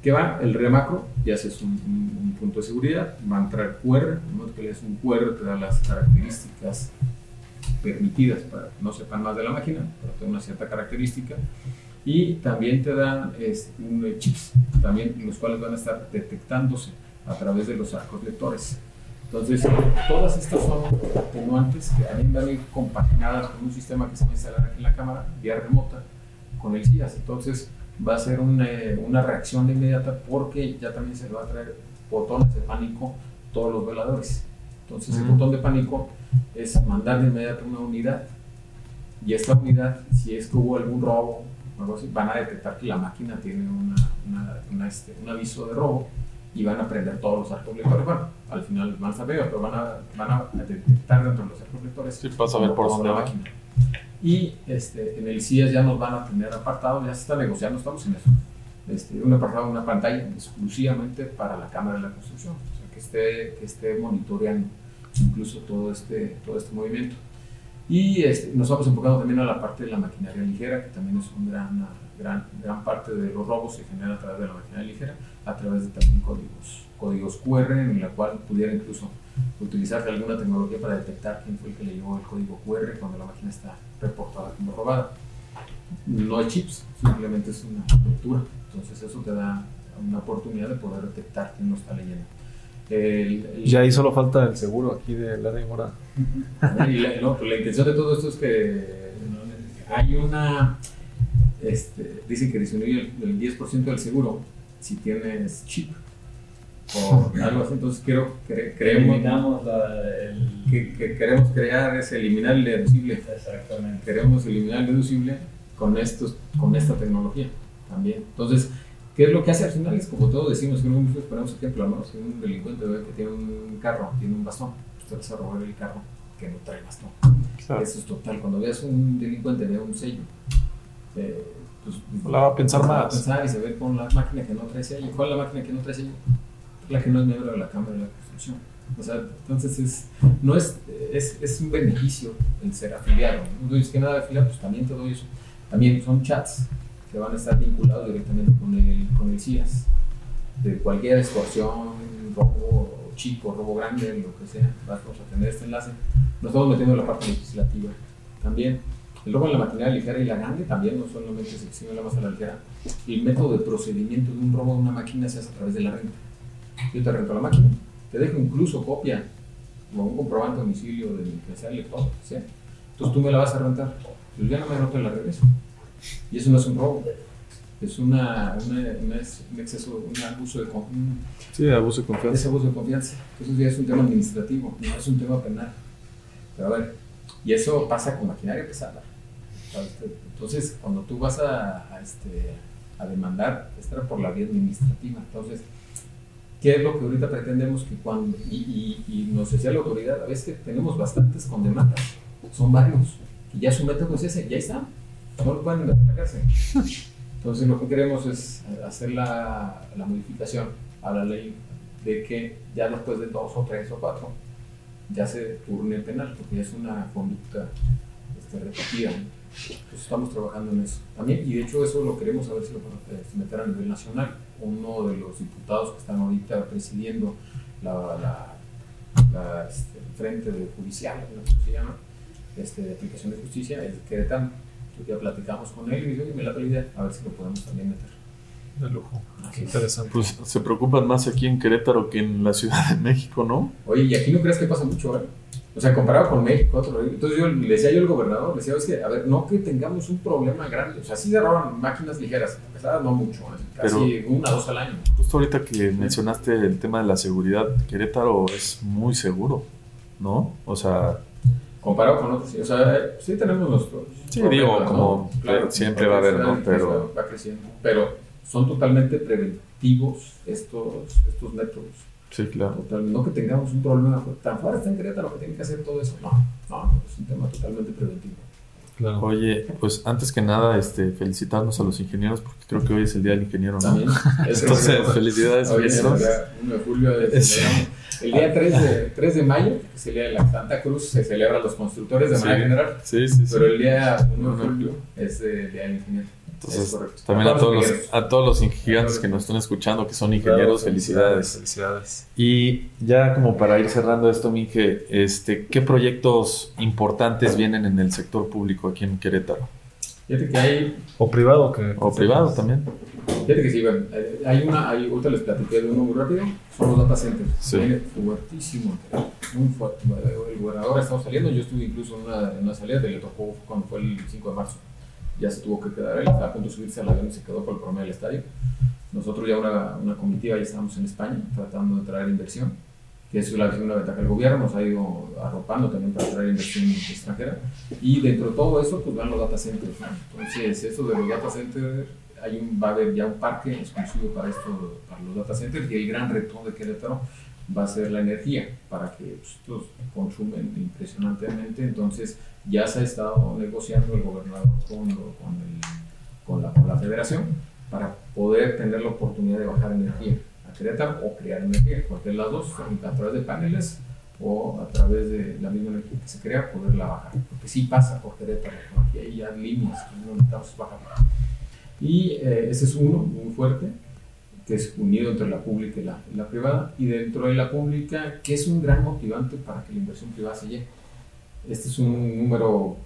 ¿Qué va? El remacro, ya haces un, un, punto de seguridad, va a entrar QR, ¿no? que le un QR, te da las características permitidas para que no sepan más de la máquina, pero tener una cierta característica y también te dan este, chips, también los cuales van a estar detectándose a través de los arcos lectores. Entonces, todas estas son atenuantes que también van a ir compaginadas con un sistema que se va a instalar aquí en la cámara, vía remota, con el CIAS. Entonces, va a ser una, una reacción de inmediata porque ya también se le va a traer botones de pánico todos los veladores. Entonces, el botón de pánico es mandar de inmediato una unidad. Y esta unidad, si es que hubo algún robo van a detectar que la máquina tiene una, este, un aviso de robo y van a prender todos los arcos lectores. Bueno, al final van a saber, pero van a, van a detectar dentro de los arcos lectores. Sí, para saber por dónde va. Máquina. Y este, en el CIES ya nos van a tener apartado, ya se está negociando, estamos en eso. Este, una pantalla exclusivamente para la cámara de la construcción, o sea, que esté, que esté monitoreando incluso todo este, todo este movimiento. Y este, nos vamos enfocando también a la parte de la maquinaria ligera, que también es una gran, gran, gran parte de los robos se genera a través de la maquinaria ligera, a través de también códigos, códigos QR, en la cual pudiera incluso utilizarse alguna tecnología para detectar quién fue el que le llevó el código QR cuando la máquina está reportada como robada. No hay chips, simplemente es una lectura. Entonces eso te da una oportunidad de poder detectar quién lo está leyendo. El, ya ahí solo falta el seguro aquí de la demora. Y la, no, pues la intención de todo esto es que hay una. Este, dicen que disminuye el, 10% del seguro si tienes chip o algo así. Entonces, quiero, creemos que, que, queremos crear es eliminar el deducible. Exactamente. Queremos eliminar el deducible con, estos, con esta tecnología también. Entonces, ¿Qué es lo que hace al final? Es como todos decimos, que un ponemos ejemplo, ¿no? Si un delincuente ve que tiene un carro, tiene un bastón, usted se va a robar el carro que no trae bastón. Eso es total. Cuando veas un delincuente, ve un sello. Eh, pues, la va a pensar más. Va a pensar y se ve con la máquina que no trae sello. ¿Cuál es la máquina que no trae sello? La que no es miembro de la Cámara de la Construcción. O sea, entonces es, no es, es, es un beneficio el ser afiliado. No dices que nada afiliado, pues también te doy eso. También son chats que van a estar vinculados directamente con el, con el CIAS. De cualquier extorsión, robo chico, robo grande, lo que sea, vamos a tener este enlace. Nos estamos metiendo en la parte legislativa también. El robo en la maquinaria ligera y la grande también, no solamente se exime la masa ligera. El método de procedimiento de un robo de una máquina se hace a través de la renta. Yo te rento la máquina, te dejo incluso copia o un comprobante de domicilio de mi credencial lector, ¿sí? Entonces tú me la vas a rentar, yo ya no me roto la regreso. Y eso no es un robo, es una, una, un exceso, un abuso de confianza. Sí, abuso de confianza. Es abuso de confianza. Eso ya es un tema administrativo, no es un tema penal. Pero a ver, y eso pasa con maquinaria pesada. Entonces, cuando tú vas a, a, este, a demandar, estará por la vía administrativa. Entonces, ¿Qué es lo que ahorita pretendemos que cuando, y, y, nos decía la autoridad, a veces tenemos bastantes con demandas, son varios, y ya su método es ese, ya está, no lo pueden meter en la cárcel. Entonces lo que queremos es hacer la, la modificación a la ley de que ya después de dos o tres o cuatro ya se turne penal, porque ya es una conducta este, repetida. Entonces estamos trabajando en eso también, y de hecho eso lo queremos a ver si lo podemos este, meter a nivel nacional uno de los diputados que están ahorita presidiendo la, este, el frente de judicial, ¿cómo se llama? Este, de aplicación de justicia, es Querétaro. Ya platicamos con él y me dijo, me la idea, a ver si lo podemos también meter. De lujo. interesante. Pues se preocupan más aquí en Querétaro que en la Ciudad de México, ¿no? Oye, y aquí no crees que pasa mucho, ¿eh? O sea, comparado con México, otro, entonces yo le decía yo al gobernador, le decía, es que, a ver, no que tengamos un problema grande, o sea, sí se roban máquinas ligeras, pesadas no mucho, ¿eh? casi una, dos al año. Justo ahorita que mencionaste el tema de la seguridad, Querétaro es muy seguro, ¿no? O sea... Comparado con otros, o sea, sí tenemos nuestros... Sí, digo, como siempre va a haber, ¿no? Pero... Va creciendo, pero son totalmente preventivos estos, estos métodos. Sí, claro. no que tengamos un problema tan fuerte en Querétaro que tiene que hacer todo eso. No, no, es un tema totalmente preventivo. Claro. Oye, pues antes que nada, este, felicitarnos a los ingenieros porque creo que hoy es el día del ingeniero, ¿no? Entonces, felicidades, ingenieros. de julio, el día 3 de, 3 de mayo, que es el día de la Santa Cruz, se celebra a los constructores de manera general. Sí, sí, Pero el día 1 de julio es el día del ingeniero. Entonces, también a todos, los, a todos los gigantes que nos están escuchando, que son ingenieros, felicidades. felicidades. Y ya como para ir cerrando esto, Mije, este, ¿qué proyectos importantes vienen en el sector público aquí en Querétaro? Fíjate que hay... O privado. Que, o privado también. Fíjate que sí, bueno, eh, hay una, hay, ahorita les platiqué de uno muy rápido, son los data centers. Sí. Viene fuertísimo, muy fuerte. El gobernador ha estado saliendo, yo estuve incluso en una, en una salida que le tocó cuando fue el 5 de marzo ya se tuvo que quedar, él estaba a punto de subirse al avión y se quedó por el promedio del estadio. Nosotros ya una, una comitiva ya estábamos en España tratando de traer inversión, que es una, una ventaja del gobierno, nos ha ido arropando también para traer inversión extranjera. Y dentro de todo eso, pues van los data centers. Entonces, eso de los data centers, hay va a haber ya un parque exclusivo para, esto, para los data centers y el gran reto de Querétaro va a ser la energía para que pues, consumen impresionantemente. Entonces, ya se ha estado negociando el gobernador con, con, la, con, la, federación para poder tener la oportunidad de bajar energía a Querétaro o crear energía, cualquier las dos, a través de paneles o a través de la misma energía que se crea, poderla bajar. Porque sí pasa por Querétaro, aquí hay ya líneas no necesitamos bajar. Y eh, ese es uno muy fuerte, que es unido entre la pública y la, y la privada, y dentro de la pública, que es un gran motivante para que la inversión privada se llegue este es un número,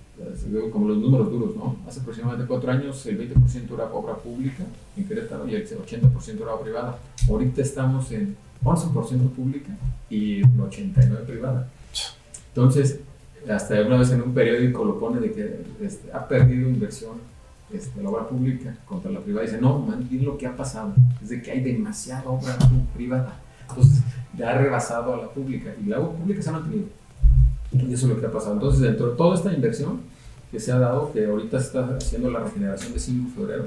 como los números duros, ¿no? Hace aproximadamente cuatro años el 20% era obra pública en Querétaro y el 80% era privada. Ahorita estamos en 11% pública y 89% privada. Entonces, hasta una vez en un periódico lo pone de que este, ha perdido inversión este, la obra pública contra la privada. Dice, no, man, lo que ha pasado. Es de que hay demasiada obra privada. Entonces, ya ha rebasado a la pública y la obra pública se ha mantenido y eso es lo que ha pasado. Entonces, dentro de toda esta inversión que se ha dado, que ahorita se está haciendo la regeneración de 5 de febrero,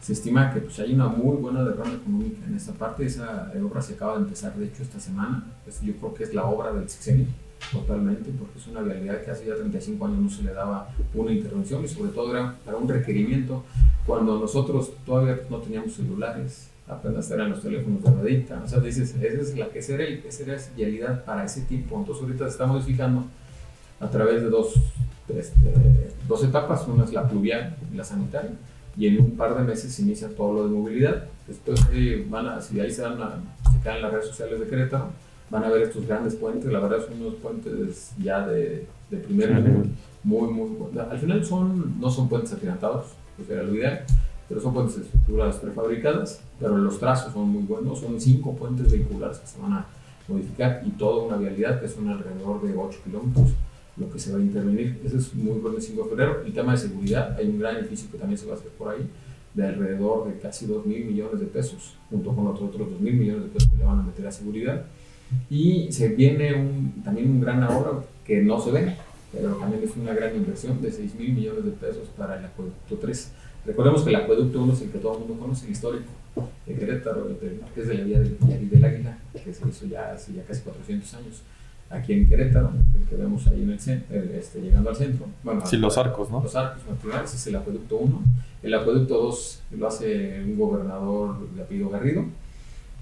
se estima que pues, hay una muy buena derrama económica en esta parte. Esa obra se acaba de empezar, de hecho, esta semana. Pues, yo creo que es la obra del sexenio. Totalmente, porque es una realidad que hace ya 35 años no se le daba una intervención y sobre todo era para un requerimiento cuando nosotros todavía no teníamos celulares, apenas eran los teléfonos de ruedita, o sea, dices, esa es la que era, esa era para ese tiempo, entonces ahorita estamos fijando a través de dos, este, dos etapas, una es la pluvial y la sanitaria, y en un par de meses se inicia todo lo de movilidad, después eh, van a, si ahí se, dan se quedan las redes sociales de Querétaro, van a ver estos grandes puentes, la verdad son unos puentes ya de, de primer nivel, muy, muy buenos. Al final son, no son puentes atirantados, que era lo ideal, pero son puentes de estructuras prefabricadas, pero los trazos son muy buenos, son cinco puentes vehiculares que se van a modificar y toda una vialidad que son alrededor de 8 kilómetros lo que se va a intervenir. Eso es muy bueno el 5 de febrero. El tema de seguridad, hay un gran edificio que también se va a hacer por ahí, de alrededor de casi 2 mil millones de pesos, junto con otros, otros 2 mil millones de pesos que le van a meter a seguridad. Y se viene un, también un gran ahorro que no se ve, pero también es una gran inversión de 6 mil millones de pesos para el acueducto 3. Recordemos que el acueducto 1 es el que todo el mundo conoce, el histórico de Querétaro, que es de la vía del, del Águila, que se hizo ya hace ya casi 400 años aquí en Querétaro, el que vemos ahí en el centro, este, llegando al centro. Bueno, sí, los arcos, ¿no? Los arcos naturales, es el acueducto 1. El acueducto 2 lo hace un gobernador de apellido Garrido,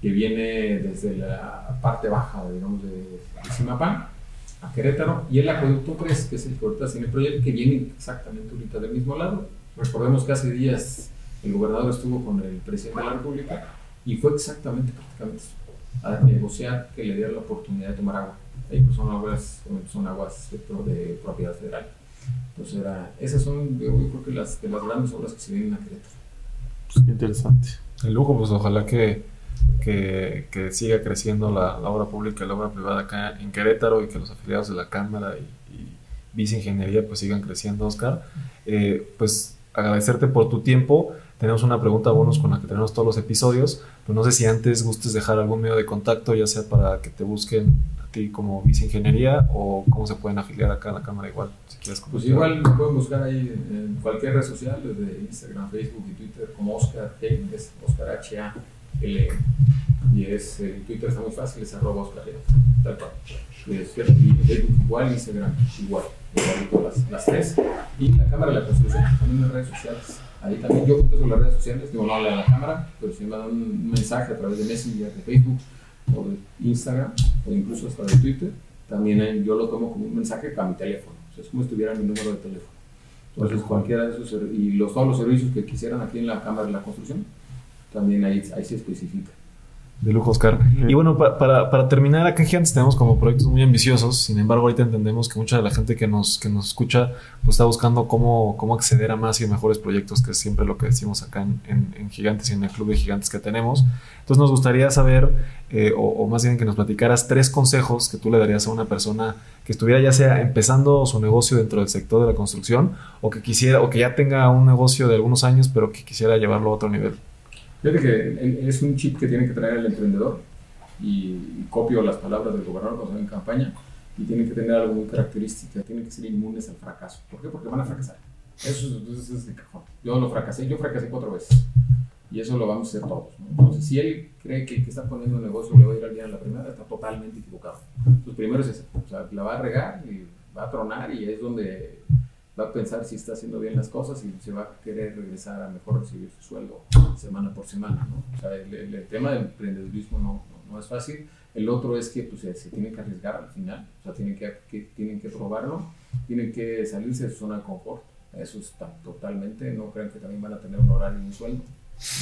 que viene desde la parte baja, digamos, de, de Simapán a Querétaro. Y el acueducto 3, que es el que ahorita tiene proyecto, que viene exactamente ahorita del mismo lado. Recordemos que hace días el gobernador estuvo con el presidente de la República y fue exactamente, prácticamente, a negociar que le diera la oportunidad de tomar agua pues son aguas, son aguas de, propiedad federal. Entonces, era, esas son, yo creo que las, de las grandes obras que se vienen a Querétaro. Pues qué interesante. El lujo, pues ojalá que, que, siga creciendo la, obra pública y la obra privada acá en Querétaro y que los afiliados de la Cámara y, y Vice Ingeniería pues sigan creciendo, Oscar. Eh, pues agradecerte por tu tiempo. Tenemos una pregunta bonus con la que tenemos todos los episodios, pero no sé si antes gustes dejar algún medio de contacto, ya sea para que te busquen como Vice Ingeniería o cómo se pueden afiliar acá a la cámara igual, si quieres Pues igual me pueden buscar ahí en cualquier red social, desde Instagram, Facebook y Twitter, como Oscar es Oscar H A L y es el Twitter está muy fácil, es arroba Oscar tal cual. Y Facebook igual, Instagram igual, igual las, las tres. Y la cámara de la construcción, también las redes sociales. Ahí también yo contesto las redes sociales, digo no a la cámara, pero si me dan un mensaje a través de Messenger, de Facebook, o de Instagram o incluso hasta de Twitter, también yo lo tomo como un mensaje para mi teléfono. es como si tuviera mi número de teléfono. Entonces, cualquiera de esos y los, todos los servicios que quisieran aquí en la Cámara de la Construcción, también ahí, ahí se especifica. De lujo, Oscar. Y bueno, para, para, terminar, acá en Gigantes tenemos como proyectos muy ambiciosos. Sin embargo, ahorita entendemos que mucha de la gente que nos, que nos escucha pues, está buscando cómo, cómo acceder a más y mejores proyectos, que es siempre lo que decimos acá en, en, Gigantes y en el Club de Gigantes que tenemos. Entonces, nos gustaría saber, eh, o, más bien que nos platicaras tres consejos que tú le darías a una persona que estuviera ya sea empezando su negocio dentro del sector de la construcción o que quisiera, o que ya tenga un negocio de algunos años, pero que quisiera llevarlo a otro nivel. Fíjate que es un chip que tiene que traer el emprendedor y copio las palabras del gobernador cuando en campaña y tiene que tener algo muy característica, tienen que ser inmunes al fracaso. ¿Por qué? Porque van a fracasar. Eso, es de cajón. Yo lo fracasé, yo fracasé cuatro veces y eso lo vamos a hacer todos. Entonces, si él cree que está poniendo un negocio le va a ir al día en la primera, está totalmente equivocado. Entonces, primero es eso, o sea, la va a regar y va a tronar y es donde va a pensar si está haciendo bien las cosas y se va a querer regresar a mejor recibir su sueldo semana por semana. ¿no? O sea, el, tema del emprendedurismo no, no, es fácil. El otro es que pues, se, tiene que arriesgar al final, o sea, tienen que, tienen que probarlo, tienen que salirse de su zona de confort. Eso está totalmente, no crean que también van a tener un horario y un sueldo,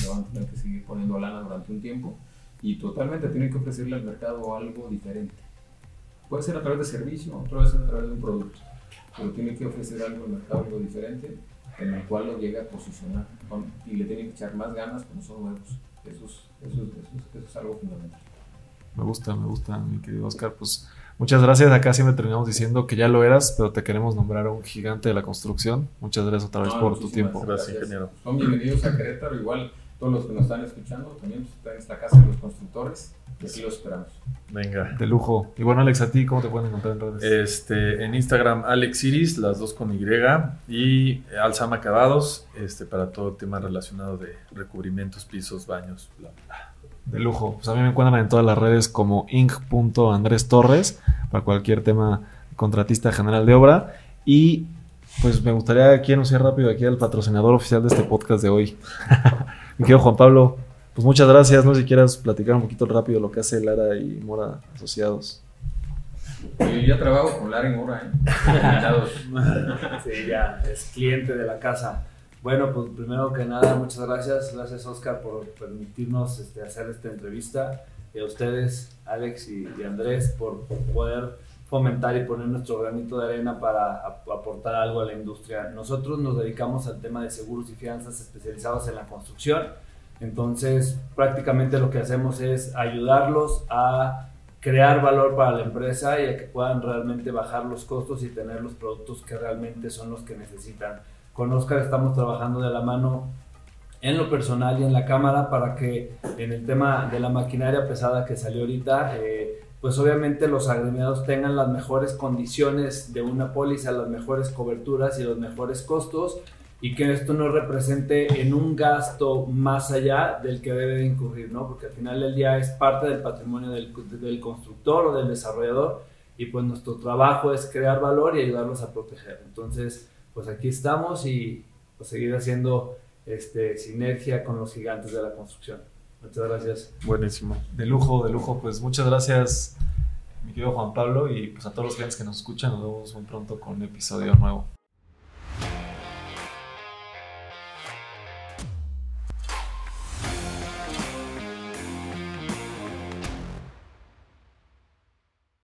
van a tener que seguir poniendo lana durante un tiempo y totalmente tienen que ofrecerle al mercado algo diferente. Puede ser a través de servicio, otra vez a través de un producto pero tiene que ofrecer algo al mercado, algo diferente, en el cual lo llega a posicionar y le tiene que echar más ganas como son nuevos. Eso es, eso, es, eso es, algo fundamental. Me gusta, me gusta, mi querido Oscar. Pues muchas gracias. Acá siempre terminamos diciendo que ya lo eras, pero te queremos nombrar a un gigante de la construcción. Muchas gracias otra vez por tu tiempo. Gracias, ingeniero. Son bienvenidos a Querétaro. Igual todos los que nos están escuchando, también está en esta casa de los constructores. Y aquí los esperamos. Venga. De lujo. Y bueno, Alex, ¿a ti cómo te pueden encontrar en redes? Este, en Instagram, Alex Iris, las dos con Y, y Alzama Acabados, este, para todo el tema relacionado de recubrimientos, pisos, baños, bla, bla. De lujo. Pues a mí me encuentran en todas las redes como inc.andrés Torres para cualquier tema contratista general de obra. Y pues me gustaría aquí anunciar rápido aquí al patrocinador oficial de este podcast de hoy. Mi querido Juan Pablo, pues muchas gracias. No sé si quieras platicar un poquito rápido lo que hace Lara y Mora Asociados. Yo ya trabajo con Lara y Mora, ¿eh? sí, ya, es cliente de la casa. Bueno, pues primero que nada, muchas gracias. Gracias, Oscar, por permitirnos este, hacer esta entrevista. Y a ustedes, Alex y, Andrés, por, poder fomentar y poner nuestro granito de arena para aportar algo a la industria. Nosotros nos dedicamos al tema de seguros y fianzas especializados en la construcción. Entonces, prácticamente lo que hacemos es ayudarlos a crear valor para la empresa y a que puedan realmente bajar los costos y tener los productos que realmente son los que necesitan con Oscar estamos trabajando de la mano en lo personal y en la cámara para que en el tema de la maquinaria pesada que salió ahorita, eh, pues obviamente los agremiados tengan las mejores condiciones de una póliza, las mejores coberturas y los mejores costos y que esto no represente en un gasto más allá del que debe de incurrir, ¿no? Porque al final del día es parte del patrimonio del, del constructor o del desarrollador y pues nuestro trabajo es crear valor y ayudarlos a proteger. Entonces, pues aquí estamos y pues, seguir haciendo este, sinergia con los gigantes de la construcción. Muchas gracias. Buenísimo. De lujo, de lujo. Pues muchas gracias, mi querido Juan Pablo, y pues a todos los clientes que nos escuchan, nos vemos muy pronto con un episodio nuevo.